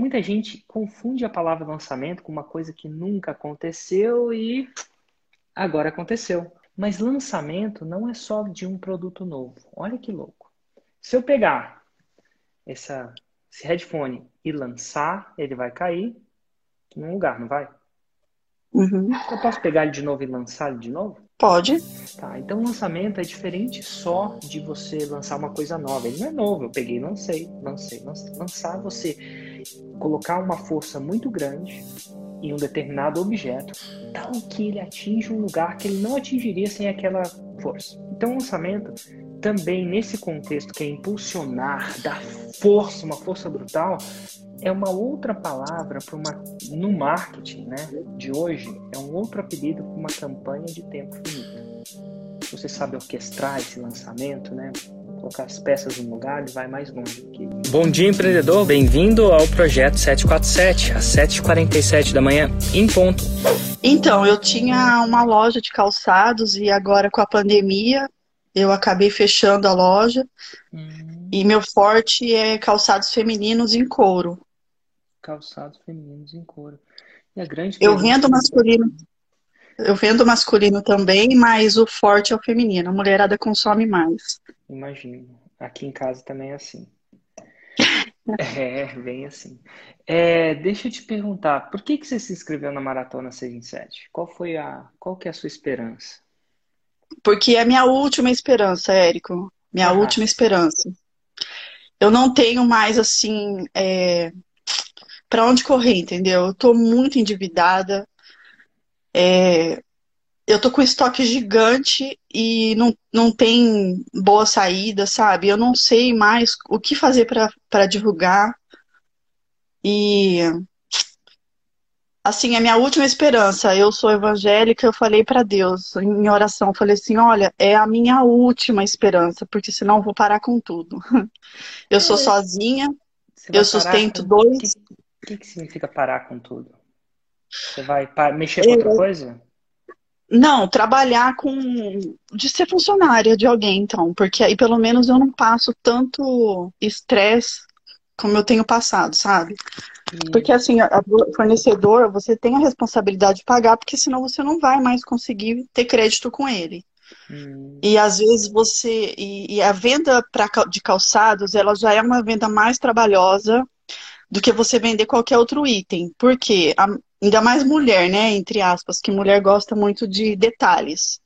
muita gente confunde a palavra lançamento com uma coisa que nunca aconteceu e agora aconteceu. Mas lançamento não é só de um produto novo. Olha que louco. Se eu pegar essa, esse headphone e lançar, ele vai cair num lugar, não vai? Uhum. Eu posso pegar ele de novo e lançar ele de novo? Pode. Tá, então lançamento é diferente só de você lançar uma coisa nova. Ele não é novo, eu peguei e lancei, lancei, lancei. Lançar você colocar uma força muito grande em um determinado objeto, tal que ele atinja um lugar que ele não atingiria sem aquela força. Então, o lançamento, também nesse contexto que é impulsionar, dar força, uma força brutal, é uma outra palavra para uma no marketing, né, de hoje, é um outro apelido para uma campanha de tempo finito. Você sabe orquestrar esse lançamento, né? Colocar as peças no lugar e vai mais longe. Que... Bom dia, empreendedor. Bem-vindo ao projeto 747, às 7h47 da manhã, em ponto. Então, eu tinha uma loja de calçados e agora com a pandemia eu acabei fechando a loja. Uhum. E meu forte é calçados femininos em couro. Calçados femininos em couro. E a grande eu vendo masculino. Eu vendo masculino também, mas o forte é o feminino. A mulherada consome mais. Imagino. Aqui em casa também é assim. é, bem assim. É, deixa eu te perguntar, por que, que você se inscreveu na Maratona 6 em 7? Qual foi a. Qual que é a sua esperança? Porque é a minha última esperança, Érico. Minha ah. última esperança. Eu não tenho mais, assim, é, para onde correr, entendeu? Eu tô muito endividada. É, eu tô com estoque gigante e não, não tem boa saída, sabe? Eu não sei mais o que fazer para divulgar. E assim, a minha última esperança, eu sou evangélica, eu falei para Deus em oração, eu falei assim, olha, é a minha última esperança, porque senão eu vou parar com tudo. Eu sou é. sozinha, eu sustento com... dois. O que, que, significa parar com tudo? Você vai mexer com outra coisa? Não, trabalhar com. de ser funcionária de alguém, então, porque aí pelo menos eu não passo tanto estresse como eu tenho passado, sabe? Porque assim, o fornecedor, você tem a responsabilidade de pagar, porque senão você não vai mais conseguir ter crédito com ele. Hum. E às vezes você. E, e a venda pra, de calçados, ela já é uma venda mais trabalhosa do que você vender qualquer outro item. Porque a, ainda mais mulher, né? Entre aspas, que mulher gosta muito de detalhes.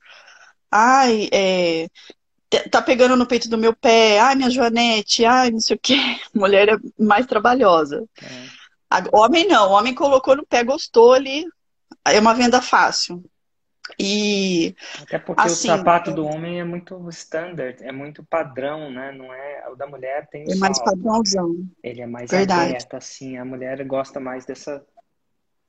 Ai, é, tá pegando no peito do meu pé, ai, minha Joanete, ai, não sei o quê. Mulher é mais trabalhosa. É. Homem não, homem colocou no pé, gostou ali, é uma venda fácil. E até porque assim, o sapato do homem é muito standard, é muito padrão, né? Não é o da mulher tem é mais padrãozão. Ele é mais Verdade. aberto assim, a mulher gosta mais dessa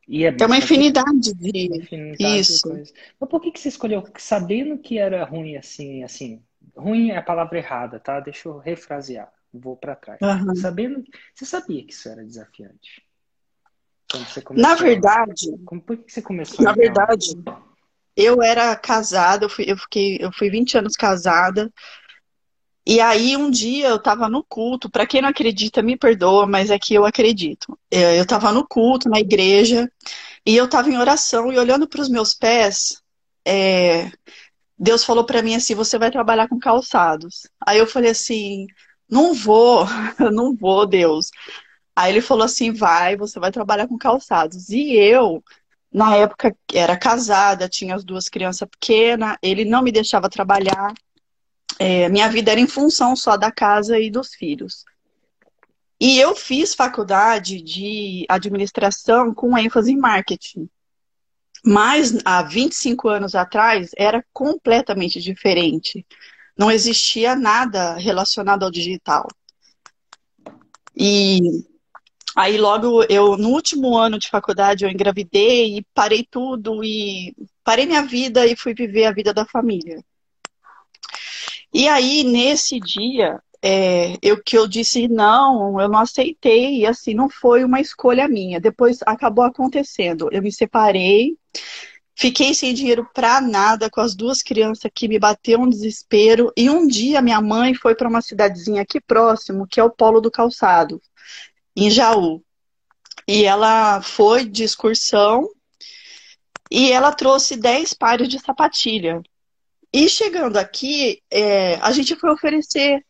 e é tem uma infinidade de infinidade isso. De Mas por que que você escolheu sabendo que era ruim assim, assim? Ruim é a palavra errada, tá? Deixa eu refrasear. Vou para trás. Uhum. Sabendo, você sabia que isso era desafiante? Na verdade, como, por que você começou? Na verdade, eu era casada, eu fui, eu fiquei, eu fui 20 anos casada. E aí um dia eu tava no culto, para quem não acredita, me perdoa, mas é que eu acredito. É, eu tava no culto, na igreja, e eu tava em oração e olhando para os meus pés, é, Deus falou para mim assim: "Você vai trabalhar com calçados". Aí eu falei assim: "Não vou, não vou, Deus". Aí ele falou assim: "Vai, você vai trabalhar com calçados". E eu na época era casada, tinha as duas crianças pequenas, ele não me deixava trabalhar. É, minha vida era em função só da casa e dos filhos. E eu fiz faculdade de administração com ênfase em marketing. Mas há 25 anos atrás era completamente diferente. Não existia nada relacionado ao digital. E Aí logo eu no último ano de faculdade eu engravidei e parei tudo e parei minha vida e fui viver a vida da família. E aí nesse dia é, eu que eu disse não, eu não aceitei e assim não foi uma escolha minha. Depois acabou acontecendo. Eu me separei, fiquei sem dinheiro para nada com as duas crianças que me bateu um desespero e um dia minha mãe foi para uma cidadezinha aqui próximo que é o Polo do Calçado em Jaú. E ela foi de excursão e ela trouxe 10 pares de sapatilha. E chegando aqui, é, a gente foi oferecer.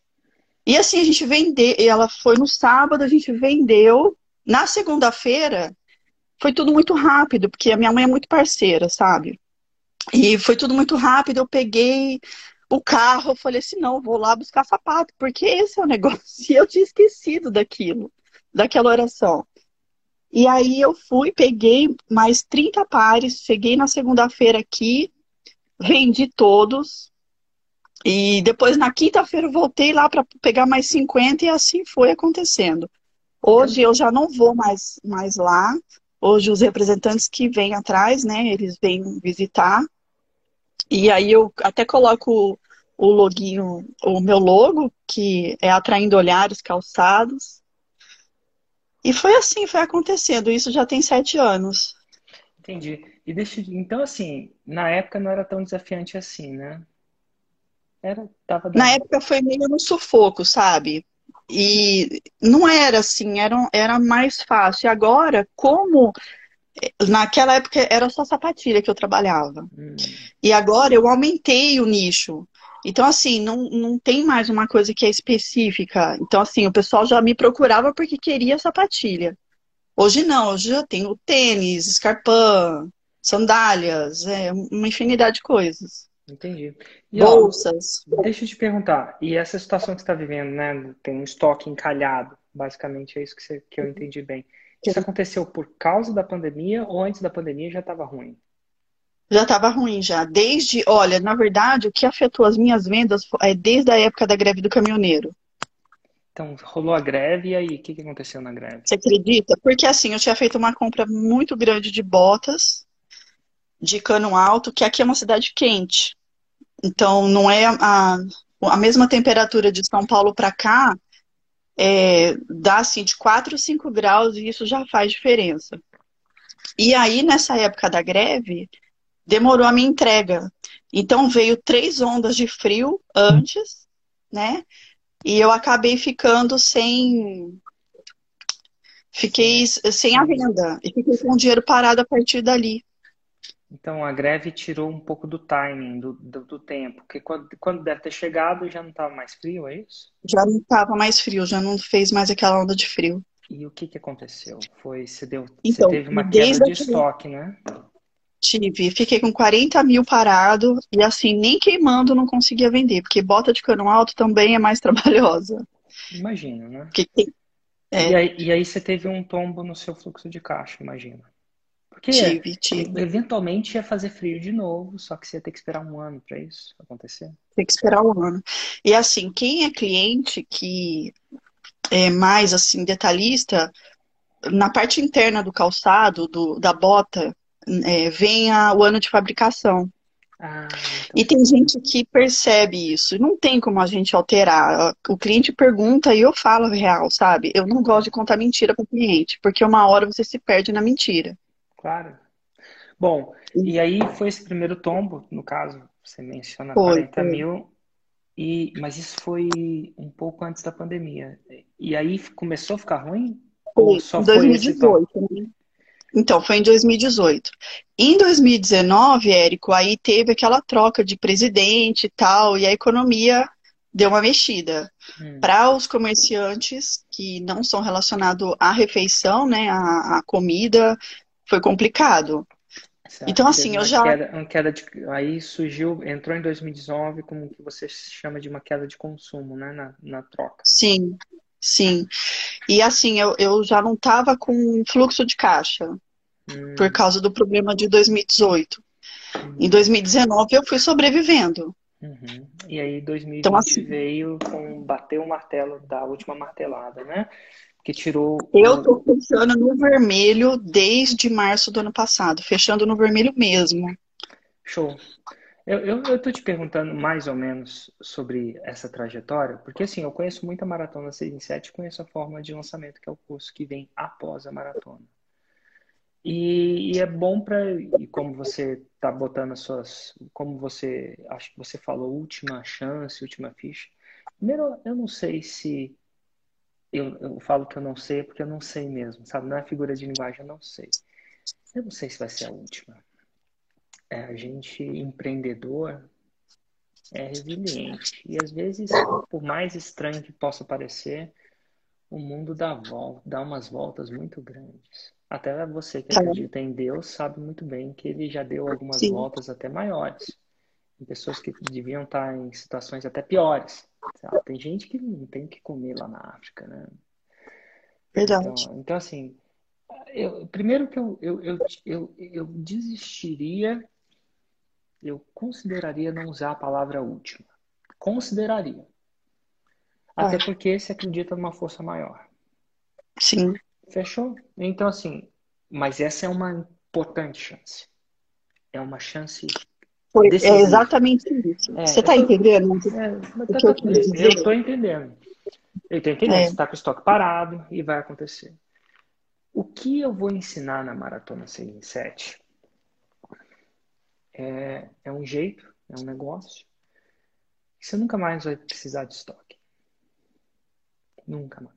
E assim, a gente vendeu. Ela foi no sábado, a gente vendeu. Na segunda-feira, foi tudo muito rápido, porque a minha mãe é muito parceira, sabe? E foi tudo muito rápido. Eu peguei o carro, eu falei assim: não, vou lá buscar sapato, porque esse é o negócio. E eu tinha esquecido daquilo, daquela oração. E aí eu fui, peguei mais 30 pares, cheguei na segunda-feira aqui, vendi todos. E depois na quinta-feira voltei lá para pegar mais 50 e assim foi acontecendo. Hoje eu já não vou mais, mais lá. Hoje os representantes que vêm atrás, né, eles vêm visitar. E aí eu até coloco o loginho, o meu logo, que é atraindo olhares calçados. E foi assim, foi acontecendo. Isso já tem sete anos. Entendi. E deixa, então assim, na época não era tão desafiante assim, né? Era, tava dando... Na época foi meio no sufoco, sabe? E não era assim, era, era mais fácil. E agora, como naquela época era só sapatilha que eu trabalhava. Hum. E agora eu aumentei o nicho. Então, assim, não, não tem mais uma coisa que é específica. Então, assim, o pessoal já me procurava porque queria sapatilha. Hoje não, hoje eu tenho tênis, escarpão, sandálias, é uma infinidade de coisas. Entendi. E, Bolsas. Ó, deixa eu te perguntar, e essa situação que você está vivendo, né? Tem um estoque encalhado, basicamente é isso que, você, que eu entendi bem. Isso aconteceu por causa da pandemia ou antes da pandemia já estava ruim? já estava ruim já. Desde, olha, na verdade, o que afetou as minhas vendas é desde a época da greve do caminhoneiro. Então, rolou a greve e aí, o que, que aconteceu na greve? Você acredita? Porque assim, eu tinha feito uma compra muito grande de botas de cano alto, que aqui é uma cidade quente. Então, não é a, a mesma temperatura de São Paulo para cá, é, dá assim de 4 5 graus e isso já faz diferença. E aí, nessa época da greve, demorou a minha entrega. Então veio três ondas de frio antes, né? E eu acabei ficando sem. Fiquei sem a venda. E fiquei com o dinheiro parado a partir dali. Então a greve tirou um pouco do timing, do, do, do tempo. Porque quando, quando deve ter chegado já não estava mais frio, é isso? Já não estava mais frio, já não fez mais aquela onda de frio. E o que, que aconteceu? Foi, você, deu, então, você teve uma queda de estoque, né? Tive, fiquei com 40 mil parado e assim, nem queimando não conseguia vender, porque bota de cano alto também é mais trabalhosa. Imagina, né? Porque, é. e, aí, e aí você teve um tombo no seu fluxo de caixa, imagina. Porque tive, tive. eventualmente ia fazer frio de novo, só que você ia ter que esperar um ano para isso acontecer. Tem que esperar um ano. E assim, quem é cliente que é mais assim detalhista, na parte interna do calçado, do, da bota, é, vem a, o ano de fabricação. Ah, então... E tem gente que percebe isso. Não tem como a gente alterar. O cliente pergunta e eu falo real, sabe? Eu não gosto de contar mentira para o cliente, porque uma hora você se perde na mentira. Claro. Bom, e aí foi esse primeiro tombo, no caso, você menciona foi, 40 foi. mil, e, mas isso foi um pouco antes da pandemia. E aí começou a ficar ruim? Foi, Ou só 2018, foi tombo? Então, foi em 2018. Em 2019, Érico, aí teve aquela troca de presidente e tal, e a economia deu uma mexida. Hum. Para os comerciantes que não são relacionados à refeição, né, à, à comida, foi complicado. Certo. Então, assim, eu já. Queda, uma queda de, aí surgiu, entrou em 2019 como o que você chama de uma queda de consumo, né, na, na troca. Sim, sim. E assim, eu, eu já não estava com fluxo de caixa por causa do problema de 2018. Uhum. Em 2019 eu fui sobrevivendo. Uhum. E aí 2020 então, assim, veio com bateu o martelo da última martelada, né? Que tirou. Eu tô fechando no vermelho desde março do ano passado, fechando no vermelho mesmo. Show. Eu, tô te perguntando mais ou menos sobre essa trajetória, porque assim, eu conheço muita maratona 6 em 7, conheço a forma de lançamento, que é o curso que vem após a maratona. E, e é bom para, e como você está botando as suas, como você, acho que você falou, última chance, última ficha. Primeiro, eu não sei se eu, eu falo que eu não sei porque eu não sei mesmo, sabe? Não é figura de linguagem, eu não sei. Eu não sei se vai ser a última. É, a gente, empreendedor, é resiliente. E às vezes, por mais estranho que possa parecer, o mundo dá, volta, dá umas voltas muito grandes. Até você que acredita em Deus sabe muito bem que ele já deu algumas Sim. voltas até maiores. Em pessoas que deviam estar em situações até piores. Tem gente que não tem o que comer lá na África, né? Verdade. Então, então assim, eu, primeiro que eu, eu, eu, eu, eu desistiria, eu consideraria não usar a palavra última. Consideraria. Até porque se acredita numa força maior. Sim. Fechou? Então, assim, mas essa é uma importante chance. É uma chance. Foi, é exatamente isso. É, Você está entendendo? É, tá, tá, eu estou entendendo. Eu estou entendendo. É. Você está com o estoque parado e vai acontecer. O que eu vou ensinar na Maratona 6 em 7 é, é um jeito, é um negócio. Você nunca mais vai precisar de estoque. Nunca mais.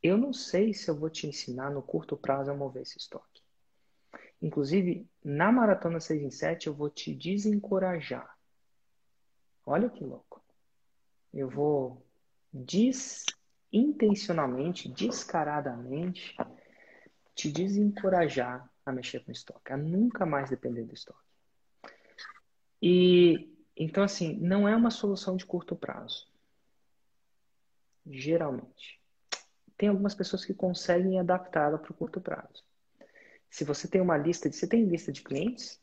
Eu não sei se eu vou te ensinar no curto prazo a mover esse estoque. Inclusive, na Maratona 6 em 7, eu vou te desencorajar. Olha que louco. Eu vou des, intencionalmente, descaradamente, te desencorajar a mexer com estoque, a nunca mais depender do estoque. E então assim, não é uma solução de curto prazo. Geralmente. Tem algumas pessoas que conseguem adaptá-la para o curto prazo. Se você tem uma lista de. Você tem lista de clientes?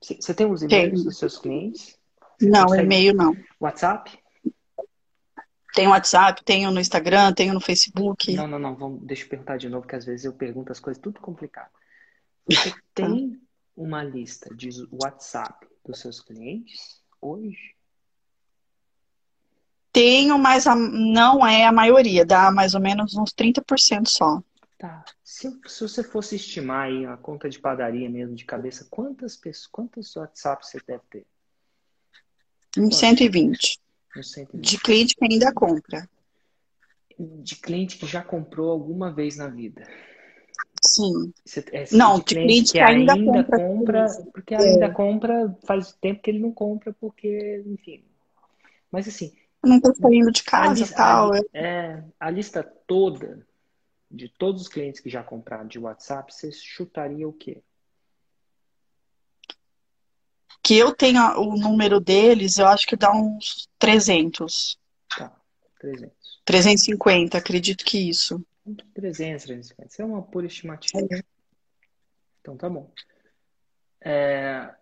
Você tem os e-mails dos seus clientes? Você não, e-mail não. WhatsApp? Tenho WhatsApp, tenho no Instagram, tenho no Facebook. Não, não, não. Vamos, deixa eu perguntar de novo, porque às vezes eu pergunto as coisas tudo complicado. Você tá. tem uma lista de WhatsApp dos seus clientes hoje? Tenho, mas a, não é a maioria, dá mais ou menos uns 30% só. Tá. Se, se você fosse estimar aí a conta de padaria mesmo de cabeça, quantas pessoas, quantos WhatsApp você deve ter? Uns 120. Uns 120. De cliente que ainda compra. De cliente que já comprou alguma vez na vida. Sim. É, não, de cliente, cliente que, ainda, ainda compra, compra porque é. ainda compra faz tempo que ele não compra porque, enfim. Mas assim, não tô saindo de casa e tal. É, a lista toda de todos os clientes que já compraram de WhatsApp, você chutaria o quê? Que eu tenha o número deles, eu acho que dá uns 300. Tá, 300. 350, acredito que isso. 300, 350. Isso é uma pura estimativa. É. Então tá bom. É,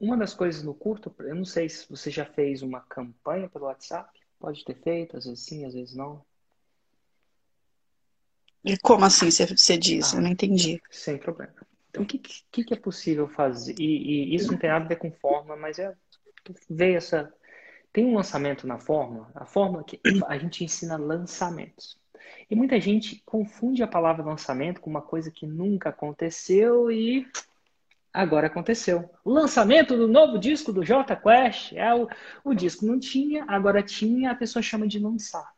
uma das coisas no curto, eu não sei se você já fez uma campanha pelo WhatsApp, pode ter feito, às vezes sim, às vezes não. E como assim você diz? Ah, eu não entendi. Sem problema. Então, o que, que, que é possível fazer? E, e, isso não tem nada a ver com forma, mas é veio essa. Tem um lançamento na forma, a forma que a gente ensina lançamentos. E muita gente confunde a palavra lançamento com uma coisa que nunca aconteceu e agora aconteceu. O lançamento do novo disco do J Quest, é o, o disco não tinha, agora tinha, a pessoa chama de lançar.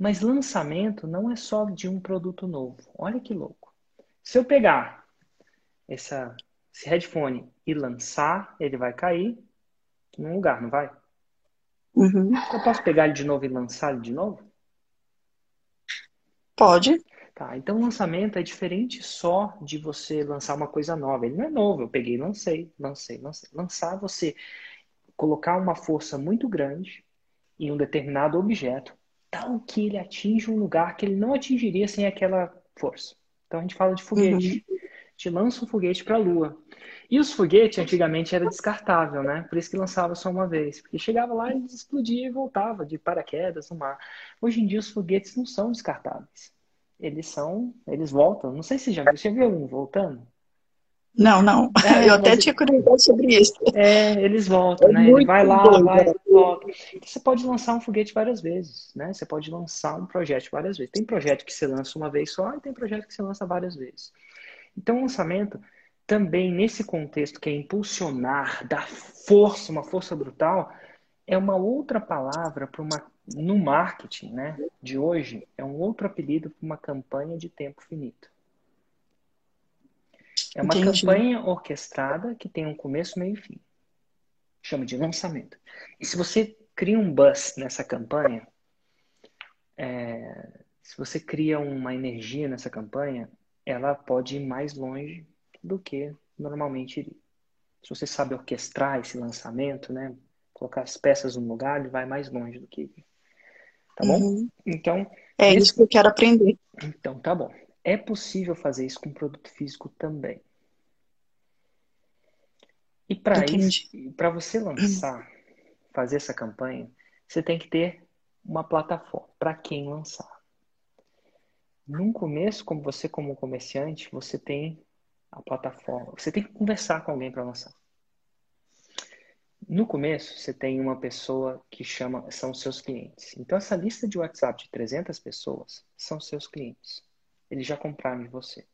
Mas lançamento não é só de um produto novo. Olha que louco. Se eu pegar essa, esse headphone e lançar, ele vai cair num lugar, não vai? Uhum. Eu posso pegar ele de novo e lançar ele de novo? Pode. Tá, então lançamento é diferente só de você lançar uma coisa nova. Ele não é novo, eu peguei, lancei, lancei, lancei. Lançar você colocar uma força muito grande em um determinado objeto, tal que ele atinja um lugar que ele não atingiria sem aquela força. Então a gente fala de foguete. Uhum. A gente lança um foguete para a Lua. E os foguetes antigamente era descartável, né? Por isso que lançava só uma vez. Porque chegava lá, ele explodia e voltava de paraquedas no mar. Hoje em dia os foguetes não são descartáveis eles são, eles voltam. Não sei se já viu, você viu um voltando? Não, não. É, eu até tinha curiosidade sobre isso. É, eles voltam, é né? Ele vai lá, doido, vai, volta. Você pode lançar um foguete várias vezes, né? Você pode lançar um projeto várias vezes. Tem projeto que você lança uma vez só e tem projeto que você lança várias vezes. Então, o lançamento também nesse contexto que é impulsionar, dar força, uma força brutal, é uma outra palavra para uma no marketing né, de hoje, é um outro apelido para uma campanha de tempo finito. É uma Entendi. campanha orquestrada que tem um começo, meio e fim. Chama de lançamento. E se você cria um buzz nessa campanha, é, se você cria uma energia nessa campanha, ela pode ir mais longe do que normalmente iria. Se você sabe orquestrar esse lançamento, né, colocar as peças no lugar, ele vai mais longe do que Tá bom? Uhum. Então. É isso que eu quero aprender. Então, tá bom. É possível fazer isso com produto físico também. E para isso, para você lançar, fazer essa campanha, você tem que ter uma plataforma para quem lançar. No começo, como você como comerciante, você tem a plataforma. Você tem que conversar com alguém para lançar. No começo, você tem uma pessoa que chama, são seus clientes. Então, essa lista de WhatsApp de 300 pessoas são seus clientes. Eles já compraram de você.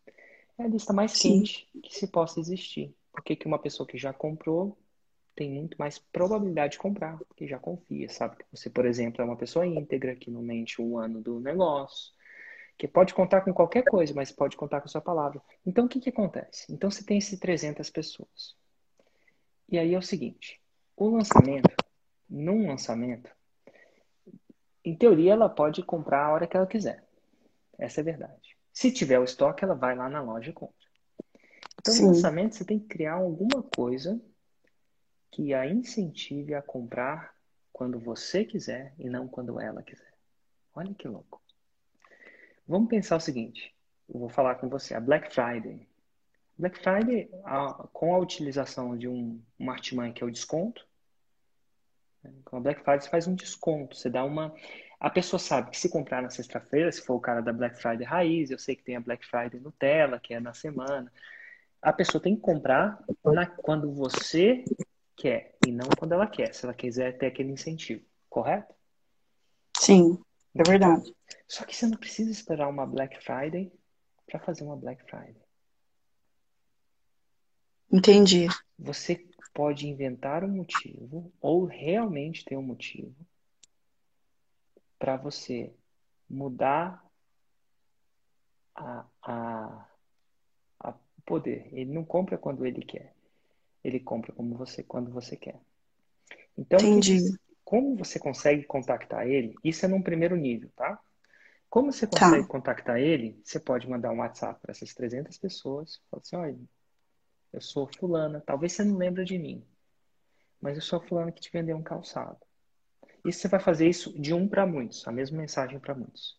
É a lista mais Sim. quente que se possa existir. Porque que uma pessoa que já comprou tem muito mais probabilidade de comprar, porque já confia, sabe? Que você, por exemplo, é uma pessoa íntegra, que não mente um ano do negócio, que pode contar com qualquer coisa, mas pode contar com a sua palavra. Então, o que, que acontece? Então, você tem esses 300 pessoas. E aí é o seguinte, o lançamento, num lançamento, em teoria, ela pode comprar a hora que ela quiser. Essa é a verdade. Se tiver o estoque, ela vai lá na loja e compra. Então, Sim. no lançamento, você tem que criar alguma coisa que a incentive a comprar quando você quiser e não quando ela quiser. Olha que louco. Vamos pensar o seguinte. Eu vou falar com você. A Black Friday. Black Friday, a, com a utilização de um, um artimanha que é o desconto, né? com a Black Friday você faz um desconto. Você dá uma... A pessoa sabe que se comprar na sexta-feira, se for o cara da Black Friday raiz, eu sei que tem a Black Friday Nutella, que é na semana. A pessoa tem que comprar na, quando você quer e não quando ela quer, se ela quiser ter aquele incentivo, correto? Sim, é verdade. Só que você não precisa esperar uma Black Friday para fazer uma Black Friday. Entendi. Você pode inventar um motivo ou realmente ter um motivo para você mudar a, a, a poder. Ele não compra quando ele quer. Ele compra como você quando você quer. Então, Entendi. como você consegue contactar ele? Isso é num primeiro nível, tá? Como você tá. consegue tá. contactar ele? Você pode mandar um WhatsApp para essas 300 pessoas. Fala assim, olha, eu sou fulana. Talvez você não lembre de mim. Mas eu sou fulana que te vendeu um calçado. E você vai fazer isso de um para muitos. A mesma mensagem para muitos.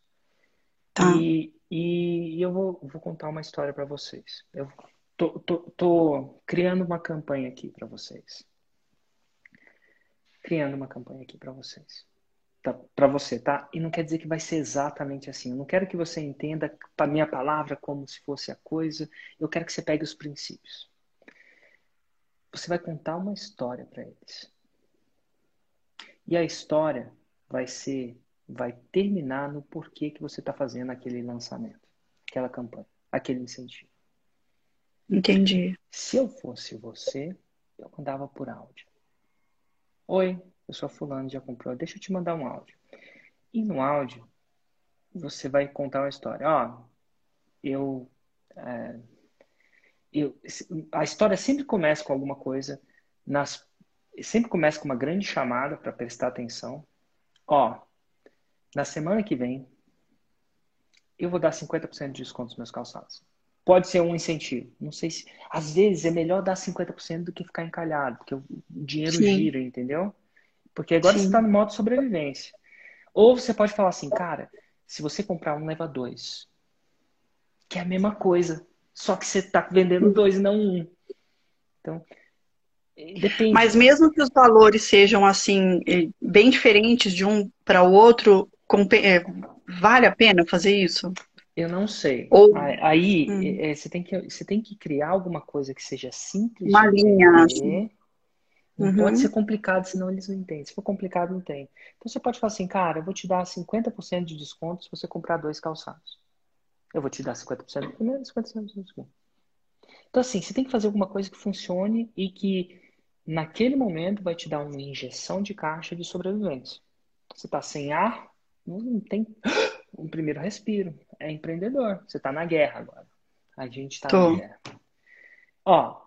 Tá. E, e, eu vou, vou contar uma história para vocês. Eu Tô, tô, tô criando uma campanha aqui para vocês. Criando uma campanha aqui para vocês. Tá, para você, tá? E não quer dizer que vai ser exatamente assim. Eu não quero que você entenda a minha palavra como se fosse a coisa. Eu quero que você pegue os princípios. Você vai contar uma história para eles. E a história vai ser, vai terminar no porquê que você está fazendo aquele lançamento, aquela campanha, aquele incentivo. Entendi. Se eu fosse você, eu mandava por áudio. Oi, eu sou fulano, já comprou. Deixa eu te mandar um áudio. E no áudio, você vai contar uma história. Ó, eu, é, eu, a história sempre começa com alguma coisa. Nas, sempre começa com uma grande chamada para prestar atenção. Ó, na semana que vem, eu vou dar 50% de desconto nos meus calçados pode ser um incentivo. Não sei se. Às vezes é melhor dar 50% do que ficar encalhado, porque o dinheiro Sim. gira, entendeu? Porque agora Sim. você está no modo sobrevivência. Ou você pode falar assim, cara, se você comprar um, leva dois. Que é a mesma coisa. Só que você está vendendo dois e não um. Então, depende. Mas mesmo que os valores sejam assim, eh, bem diferentes de um para o outro, eh, vale a pena fazer isso? Eu não sei. Ou... Aí hum. é, você, tem que, você tem que criar alguma coisa que seja simples. Uma linha. Assim. Não uhum. pode ser complicado, senão eles não entendem. Se for complicado, não tem. Então você pode falar assim, cara, eu vou te dar 50% de desconto se você comprar dois calçados. Eu vou te dar 50% no primeiro e 50% no segundo. Então, assim, você tem que fazer alguma coisa que funcione e que naquele momento vai te dar uma injeção de caixa de sobrevivência. Você está sem ar, não tem um primeiro respiro. É empreendedor. Você está na guerra agora. A gente está na guerra. Ó,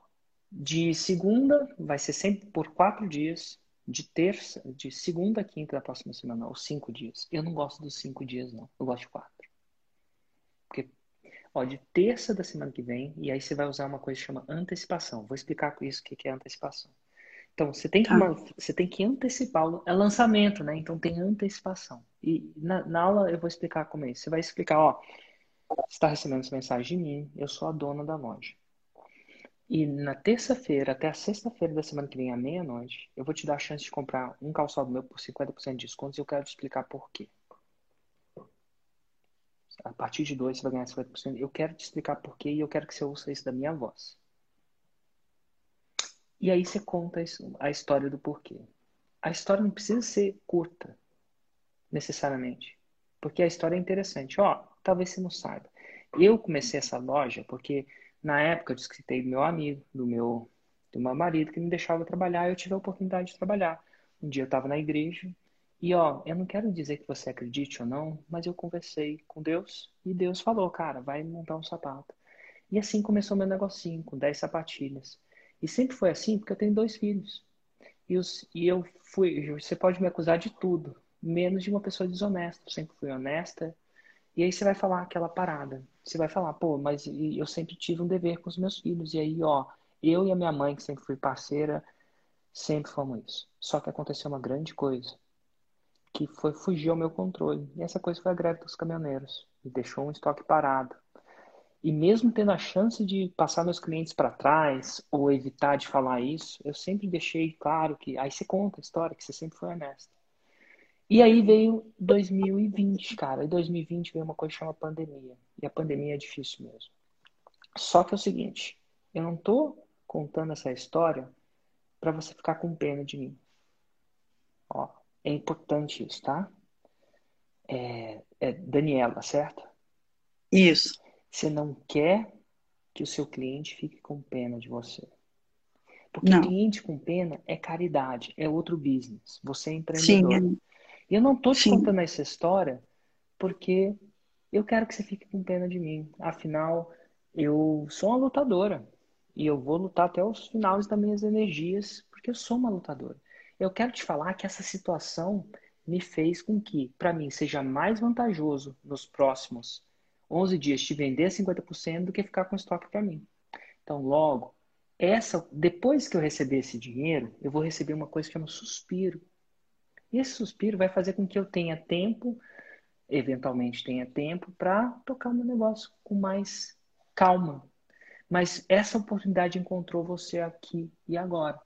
de segunda vai ser sempre por quatro dias. De terça, de segunda a quinta da próxima semana, ou cinco dias. Eu não gosto dos cinco dias, não. Eu gosto de quatro. Porque, ó, de terça da semana que vem, e aí você vai usar uma coisa que chama antecipação. Vou explicar com isso o que é antecipação. Então, você tem que, tá. você tem que antecipar. É lançamento, né? Então, tem antecipação. E na, na aula eu vou explicar como é isso. Você vai explicar, ó, você está recebendo essa mensagem de mim, eu sou a dona da loja. E na terça-feira até a sexta-feira da semana que vem, à meia-noite, eu vou te dar a chance de comprar um calçado meu por 50% de desconto e eu quero te explicar por quê. A partir de dois você vai ganhar 50%. Eu quero te explicar por quê e eu quero que você ouça isso da minha voz. E aí você conta a história do porquê. A história não precisa ser curta, necessariamente. Porque a história é interessante. Ó, talvez você não saiba. Eu comecei essa loja porque na época eu descritei do meu amigo, do meu, do meu marido, que me deixava trabalhar, eu tive a oportunidade de trabalhar. Um dia eu estava na igreja, e ó, eu não quero dizer que você acredite ou não, mas eu conversei com Deus, e Deus falou, cara, vai montar um sapato. E assim começou meu negocinho, com 10 sapatilhas. E sempre foi assim, porque eu tenho dois filhos. E, os, e eu fui, você pode me acusar de tudo, menos de uma pessoa desonesta. Eu sempre fui honesta, e aí você vai falar aquela parada. Você vai falar, pô, mas eu sempre tive um dever com os meus filhos. E aí, ó, eu e a minha mãe, que sempre fui parceira, sempre fomos isso. Só que aconteceu uma grande coisa, que foi fugir ao meu controle. E essa coisa foi a greve dos caminhoneiros. Me deixou um estoque parado. E mesmo tendo a chance de passar meus clientes para trás ou evitar de falar isso, eu sempre deixei claro que. Aí você conta a história, que você sempre foi honesta. E aí veio 2020, cara. Em 2020 veio uma coisa que chama pandemia. E a pandemia é difícil mesmo. Só que é o seguinte, eu não tô contando essa história para você ficar com pena de mim. Ó, é importante isso, tá? É, é Daniela, certo? Isso. Você não quer que o seu cliente fique com pena de você. Porque não. cliente com pena é caridade, é outro business. Você é empreendedor. Sim, é. E eu não tô te Sim. contando essa história porque eu quero que você fique com pena de mim. Afinal, eu sou uma lutadora. E eu vou lutar até os finais das minhas energias, porque eu sou uma lutadora. Eu quero te falar que essa situação me fez com que, para mim, seja mais vantajoso nos próximos 11 dias te vender 50% do que ficar com estoque para mim. Então, logo, essa, depois que eu receber esse dinheiro, eu vou receber uma coisa que chama suspiro. E esse suspiro vai fazer com que eu tenha tempo, eventualmente tenha tempo, para tocar o meu negócio com mais calma. Mas essa oportunidade encontrou você aqui e agora.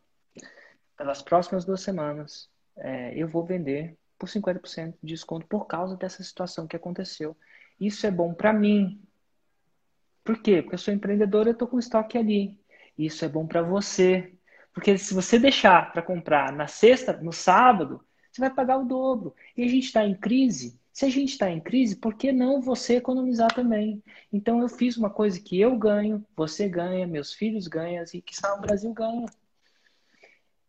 Pelas próximas duas semanas, é, eu vou vender por 50% de desconto por causa dessa situação que aconteceu. Isso é bom para mim. Por quê? Porque eu sou empreendedor e eu estou com estoque ali. Isso é bom para você. Porque se você deixar para comprar na sexta, no sábado, você vai pagar o dobro. E a gente está em crise. Se a gente está em crise, por que não você economizar também? Então eu fiz uma coisa que eu ganho, você ganha, meus filhos ganham e que o Brasil ganha.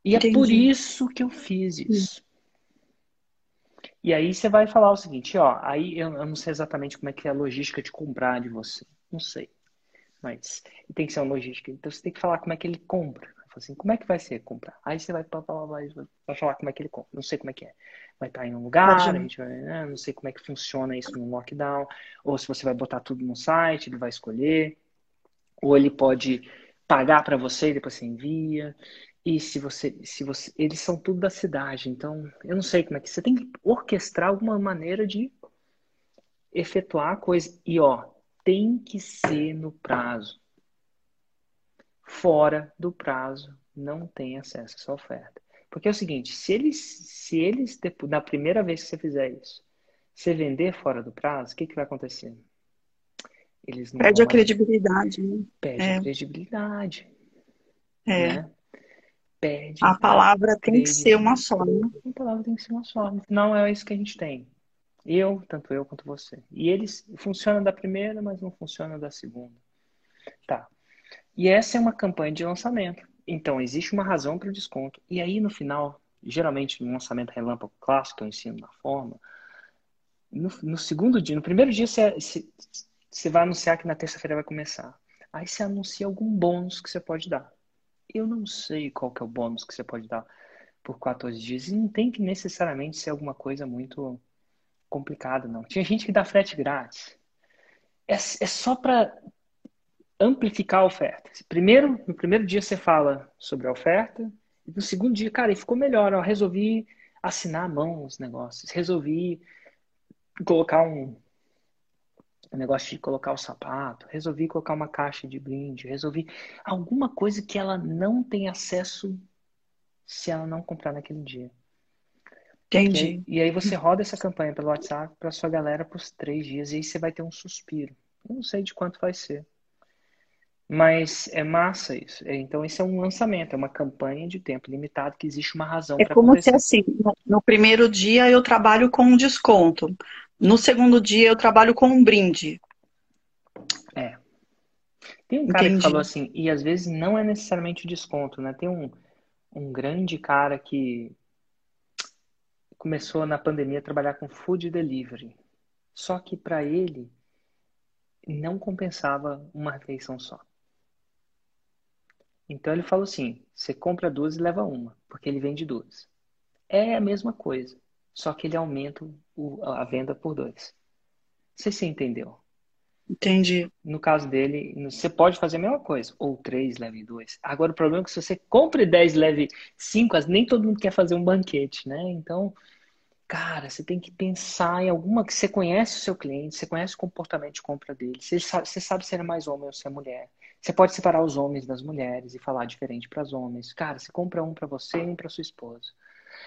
E Entendi. é por isso que eu fiz isso. E aí você vai falar o seguinte, ó, aí eu, eu não sei exatamente como é que é a logística de comprar de você. Não sei. Mas tem que ser uma logística. Então você tem que falar como é que ele compra assim, como é que vai ser comprar? Aí você vai, vai, vai falar como é que ele compra. Não sei como é que é. Vai estar em um lugar, a gente vai, né? não sei como é que funciona isso no lockdown. Ou se você vai botar tudo no site, ele vai escolher. Ou ele pode pagar para você e depois você envia. E se você, se você, eles são tudo da cidade, então eu não sei como é que você tem que orquestrar alguma maneira de efetuar a coisa. E ó, tem que ser no prazo fora do prazo não tem acesso a essa oferta. Porque é o seguinte, se eles, se eles na primeira vez que você fizer isso, você vender fora do prazo, o que, que vai acontecer? Eles Perde a credibilidade. Né? Perde é. a credibilidade. É. Né? Perde a palavra tem que ser uma só. Né? A palavra tem que ser uma só. Não é isso que a gente tem. Eu, tanto eu quanto você. E eles funcionam da primeira, mas não funcionam da segunda. Tá. E essa é uma campanha de lançamento. Então, existe uma razão para o desconto. E aí, no final, geralmente no lançamento relâmpago clássico, que eu ensino na forma, no, no segundo dia, no primeiro dia você, você vai anunciar que na terça-feira vai começar. Aí você anuncia algum bônus que você pode dar. Eu não sei qual que é o bônus que você pode dar por 14 dias. E não tem que necessariamente ser alguma coisa muito complicada, não. Tinha gente que dá frete grátis. É, é só para amplificar a oferta. Primeiro, no primeiro dia você fala sobre a oferta, e no segundo dia, cara, e ficou melhor. Ó, resolvi assinar a mão os negócios, resolvi colocar um, um negócio de colocar o sapato, resolvi colocar uma caixa de brinde, resolvi alguma coisa que ela não tem acesso se ela não comprar naquele dia. Entendi. E aí você roda essa campanha pelo WhatsApp para sua galera por três dias e aí você vai ter um suspiro. Eu não sei de quanto vai ser. Mas é massa isso. É, então, isso é um lançamento, é uma campanha de tempo limitado que existe uma razão é como se assim, no primeiro dia eu trabalho com um desconto. No segundo dia eu trabalho com um brinde. É. Tem um cara Entendi. que falou assim, e às vezes não é necessariamente o desconto, né? Tem um, um grande cara que começou na pandemia a trabalhar com food delivery. Só que para ele não compensava uma refeição só. Então ele falou assim: você compra duas e leva uma, porque ele vende duas. É a mesma coisa, só que ele aumenta o, a venda por dois. Não sei se você entendeu. Entendi. No caso dele, você pode fazer a mesma coisa, ou três, leve dois. Agora o problema é que se você compra dez, leve cinco, nem todo mundo quer fazer um banquete, né? Então, cara, você tem que pensar em alguma que você conhece o seu cliente, você conhece o comportamento de compra dele, você sabe, você sabe se ele é mais homem ou se é mulher. Você pode separar os homens das mulheres e falar diferente para os homens. Cara, você compra um para você e um para sua esposa.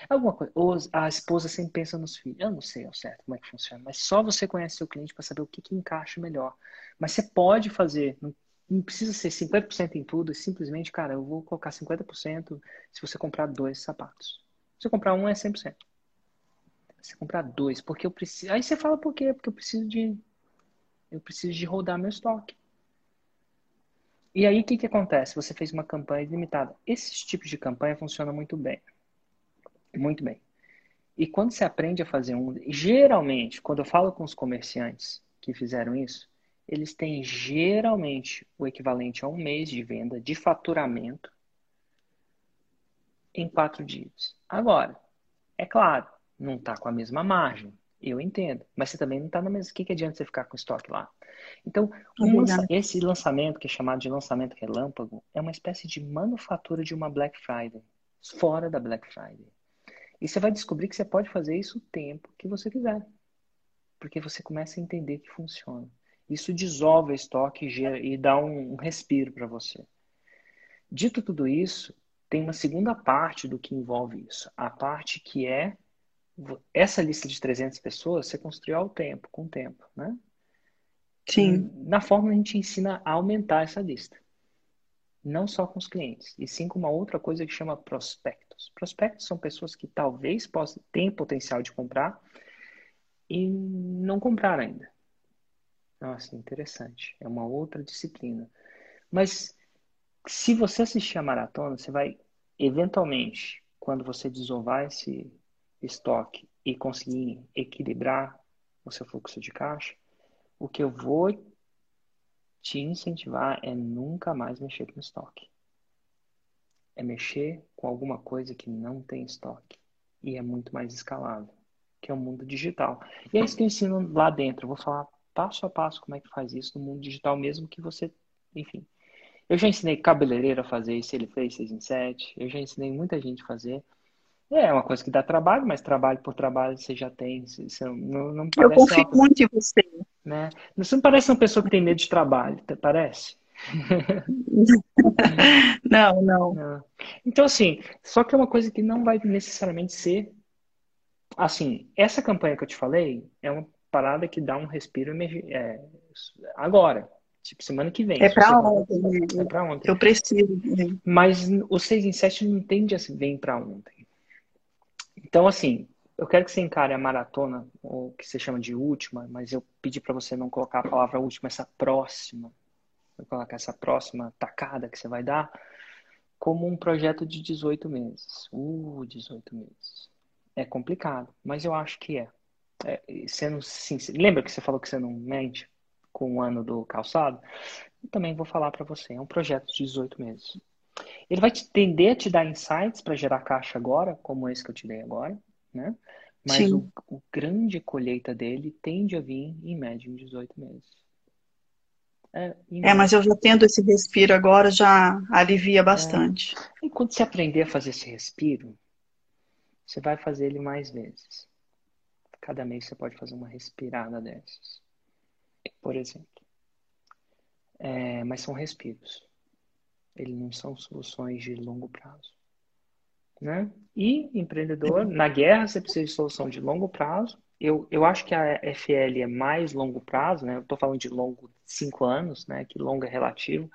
Alguma coisa. Ou a esposa sempre pensa nos filhos. Eu não sei ao certo como é que funciona, mas só você conhece seu cliente para saber o que, que encaixa melhor. Mas você pode fazer, não, não precisa ser 50% em tudo, é simplesmente, cara, eu vou colocar 50% se você comprar dois sapatos. Se você comprar um, é 100%. Se você comprar dois, porque eu preciso. Aí você fala por quê? Porque eu preciso de. Eu preciso de rodar meu estoque. E aí, o que, que acontece? Você fez uma campanha limitada. Esses tipos de campanha funcionam muito bem. Muito bem. E quando você aprende a fazer um. Geralmente, quando eu falo com os comerciantes que fizeram isso, eles têm geralmente o equivalente a um mês de venda de faturamento em quatro dias. Agora, é claro, não está com a mesma margem. Eu entendo. Mas você também não está na mesma. O que, que adianta você ficar com estoque lá? Então, um lança... esse lançamento, que é chamado de lançamento relâmpago, é uma espécie de manufatura de uma Black Friday, fora da Black Friday. E você vai descobrir que você pode fazer isso o tempo que você quiser. Porque você começa a entender que funciona. Isso dissolve o estoque e, gera, e dá um, um respiro para você. Dito tudo isso, tem uma segunda parte do que envolve isso. A parte que é essa lista de 300 pessoas você construiu ao tempo, com o tempo, né? Sim. Na forma a gente ensina a aumentar essa lista. Não só com os clientes, e sim com uma outra coisa que chama prospectos. Prospectos são pessoas que talvez possam, tenham potencial de comprar e não compraram ainda. Nossa, interessante. É uma outra disciplina. Mas se você assistir a maratona, você vai, eventualmente, quando você desovar esse estoque e conseguir equilibrar o seu fluxo de caixa, o que eu vou te incentivar é nunca mais mexer com estoque. É mexer com alguma coisa que não tem estoque e é muito mais escalável, que é o mundo digital. E é isso que eu ensino lá dentro. Eu vou falar passo a passo como é que faz isso no mundo digital, mesmo que você, enfim. Eu já ensinei cabeleireiro a fazer isso, ele fez 6 em 7. Eu já ensinei muita gente a fazer. É uma coisa que dá trabalho, mas trabalho por trabalho você já tem. Você não, não Eu confio muito em você. Né? Você não parece uma pessoa que tem medo de trabalho, parece? não, não, não. Então, assim, só que é uma coisa que não vai necessariamente ser. Assim, essa campanha que eu te falei é uma parada que dá um respiro é, agora. Tipo, semana que vem. É pra ontem. Né? É pra ontem. Eu preciso. Mas o 6 em 7 não tende a vir pra ontem. Então, assim, eu quero que você encare a maratona, ou que você chama de última, mas eu pedi para você não colocar a palavra última, essa próxima. Vou colocar essa próxima tacada que você vai dar, como um projeto de 18 meses. Uh, 18 meses. É complicado, mas eu acho que é. é sendo sincero, lembra que você falou que você não mente com o ano do calçado? Eu também vou falar para você. É um projeto de 18 meses. Ele vai te tender a te dar insights para gerar caixa agora, como esse que eu te dei agora, né? Mas o, o, grande colheita dele tende a vir em média em 18 meses. É, é, mas eu já tendo esse respiro agora já alivia bastante. É. E quando você aprender a fazer esse respiro, você vai fazer ele mais vezes. Cada mês você pode fazer uma respirada dessas, por exemplo. É, mas são respiros. Eles não são soluções de longo prazo. Né? E empreendedor, na guerra você precisa de solução de longo prazo. Eu, eu acho que a FL é mais longo prazo, né? Eu estou falando de longo cinco anos, né? Que longo é relativo.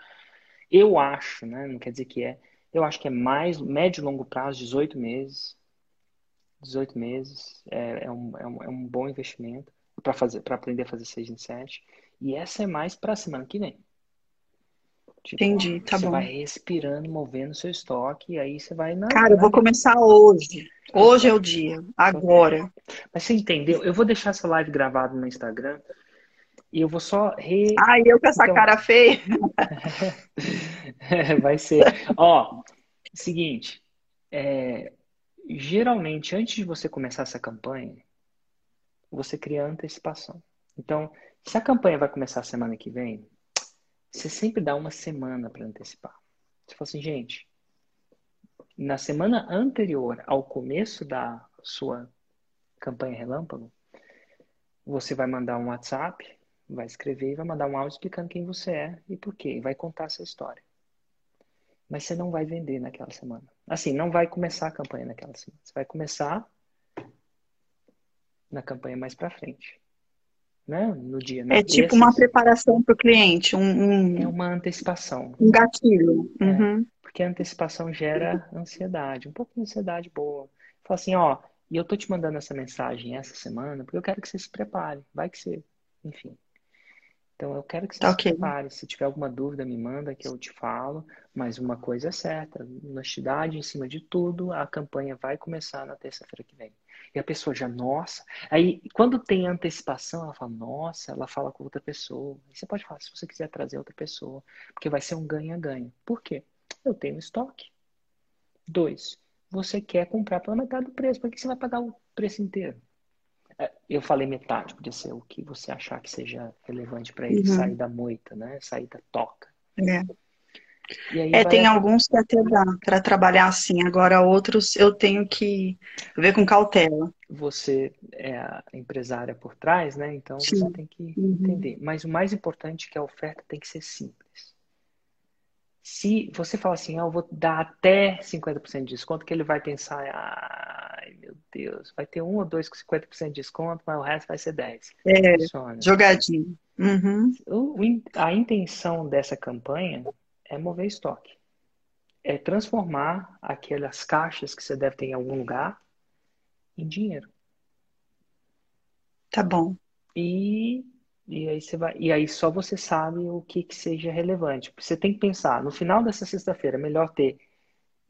Eu acho, né? Não quer dizer que é. Eu acho que é mais médio e longo prazo, 18 meses. 18 meses é, é, um, é, um, é um bom investimento para fazer para aprender a fazer 6 em 7. E essa é mais para a semana que vem. Tipo, Entendi, tá você bom. Você vai respirando, movendo seu estoque, e aí você vai na. Cara, eu vou começar hoje. Hoje é o dia. Agora. Mas você entendeu? Eu vou deixar essa live gravada no Instagram. E eu vou só re. Ai, eu com essa então... cara feia. vai ser. Ó, seguinte. É, geralmente, antes de você começar essa campanha, você cria antecipação. Então, se a campanha vai começar semana que vem, você sempre dá uma semana para antecipar. Você fala assim, gente, na semana anterior ao começo da sua campanha relâmpago, você vai mandar um WhatsApp, vai escrever e vai mandar um áudio explicando quem você é e por quê, e vai contar essa história. Mas você não vai vender naquela semana. Assim, não vai começar a campanha naquela semana. Você vai começar na campanha mais para frente né? No dia. É tipo uma preparação para o cliente, um, um, É uma antecipação. Um gatilho. É, uhum. porque a antecipação gera ansiedade, um pouco de ansiedade boa. Fala assim, ó, e eu tô te mandando essa mensagem essa semana porque eu quero que você se prepare. Vai que você, enfim. Então eu quero que você tá okay. se prepare. Se tiver alguma dúvida, me manda que eu te falo. Mas uma coisa é certa, honestidade em cima de tudo, a campanha vai começar na terça-feira que vem. E a pessoa já, nossa. Aí, quando tem antecipação, ela fala, nossa, ela fala com outra pessoa. E você pode falar, se você quiser trazer outra pessoa, porque vai ser um ganha-ganha. Por quê? Eu tenho estoque. Dois, você quer comprar pela metade do preço. Por que você vai pagar o preço inteiro? É, eu falei metade, podia ser o que você achar que seja relevante para ele uhum. sair da moita, né? Sair da toca. É. É, tem alguns que até dá para trabalhar assim, agora outros eu tenho que ver com cautela. Você é a empresária por trás, né? Então Sim. você tem que uhum. entender. Mas o mais importante é que a oferta tem que ser simples. Se você fala assim, ah, eu vou dar até 50% de desconto, que ele vai pensar, ai meu Deus, vai ter um ou dois com 50% de desconto, mas o resto vai ser 10%. É, Funciona. jogadinho. Uhum. A intenção dessa campanha é mover estoque. É transformar aquelas caixas que você deve ter em algum lugar em dinheiro. Tá bom. E, e aí você vai. E aí só você sabe o que, que seja relevante. Você tem que pensar, no final dessa sexta-feira, melhor ter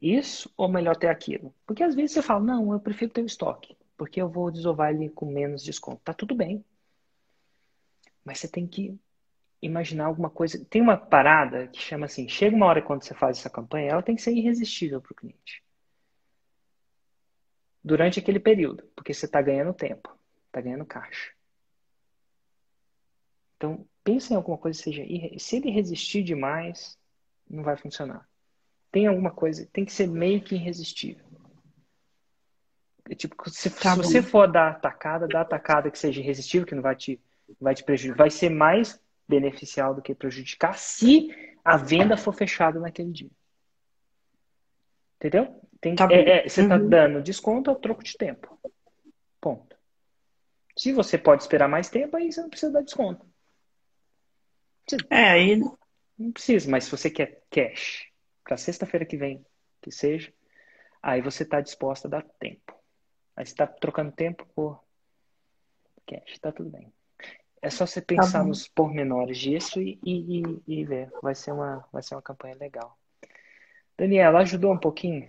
isso ou melhor ter aquilo? Porque às vezes você fala, não, eu prefiro ter o estoque, porque eu vou desovar ele com menos desconto. Tá tudo bem. Mas você tem que imaginar alguma coisa. Tem uma parada que chama assim: chega uma hora quando você faz essa campanha, ela tem que ser irresistível para o cliente. Durante aquele período, porque você está ganhando tempo, está ganhando caixa. Então, pense em alguma coisa que seja. Se ele resistir demais, não vai funcionar. Tem alguma coisa, tem que ser meio que irresistível. É tipo, se, tá se você for dar atacada, dá atacada que seja irresistível, que não vai te, vai te prejudicar. Vai ser mais beneficiar do que prejudicar se a venda for fechada naquele dia. Entendeu? Tem, tá é, é, você está uhum. dando desconto ao troco de tempo. Ponto. Se você pode esperar mais tempo, aí você não precisa dar desconto. É, aí. Não precisa, mas se você quer cash para sexta-feira que vem, que seja, aí você está disposta a dar tempo. Aí você está trocando tempo por cash, tá tudo bem. É só você tá pensar tá nos pormenores disso e, e, e, ver. Vai ser, uma, vai ser uma campanha legal. Daniela, ajudou um pouquinho?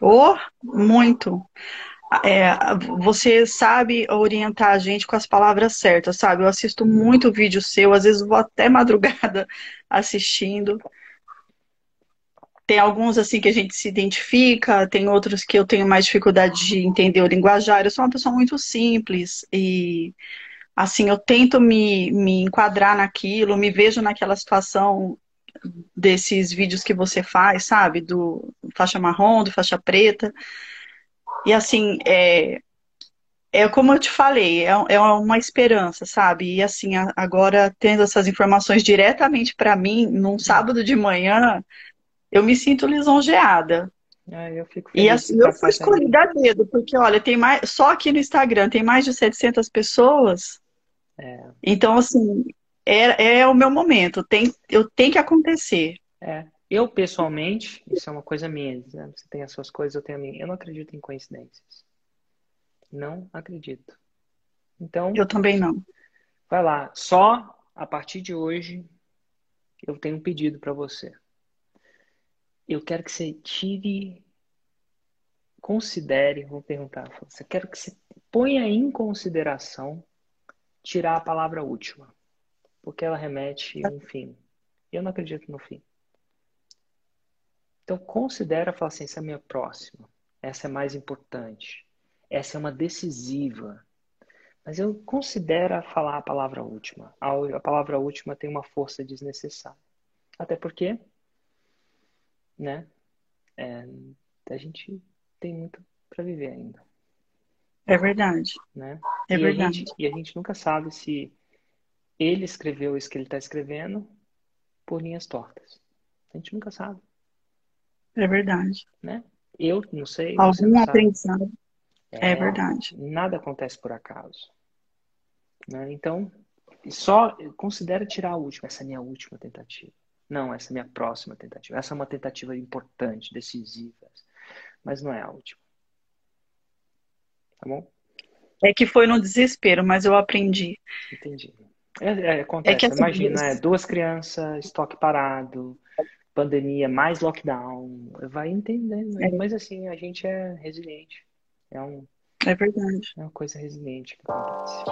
Oh, muito. É, você sabe orientar a gente com as palavras certas, sabe? Eu assisto muito vídeo seu, às vezes vou até madrugada assistindo. Tem alguns assim que a gente se identifica, tem outros que eu tenho mais dificuldade de entender o linguajar. Eu sou uma pessoa muito simples e assim eu tento me, me enquadrar naquilo, me vejo naquela situação desses vídeos que você faz, sabe? Do faixa marrom, do faixa preta. E assim, é, é como eu te falei, é, é uma esperança, sabe? E assim, agora tendo essas informações diretamente para mim, num sábado de manhã, eu me sinto lisonjeada. Ah, eu fico e assim, eu fui escolhida a dedo, porque olha, tem mais, só aqui no Instagram tem mais de 700 pessoas. É. Então, assim, é, é o meu momento, tem, eu tenho que acontecer. É. Eu, pessoalmente, isso é uma coisa minha, né? você tem as suas coisas, eu tenho a minha. Eu não acredito em coincidências. Não acredito. Então. Eu também não. Vai lá. Só a partir de hoje, eu tenho um pedido para você eu quero que você tire, considere, vou perguntar, você quero que você ponha em consideração tirar a palavra última, porque ela remete a um fim. Eu não acredito no fim. Então considera, fala assim, essa é a minha próxima, essa é mais importante, essa é uma decisiva. Mas eu considero falar a palavra última. A palavra última tem uma força desnecessária. Até porque né? É, a gente tem muito para viver ainda. É verdade. Né? É e verdade. A gente, e a gente nunca sabe se ele escreveu isso que ele está escrevendo por linhas tortas. A gente nunca sabe. É verdade. Né? Eu não sei. Algum aprendizado. É, é, verdade. Nada acontece por acaso. Né? Então, só considera tirar a última, essa é a minha última tentativa. Não, essa é a minha próxima tentativa. Essa é uma tentativa importante, decisiva. Mas não é a última. Tá bom? É que foi no desespero, mas eu aprendi. Entendi. É, é, acontece, é imagina, é, duas crianças, estoque parado, pandemia, mais lockdown. Vai entendendo. É. Mas assim, a gente é resiliente. É, um, é verdade. É uma coisa resiliente que acontece.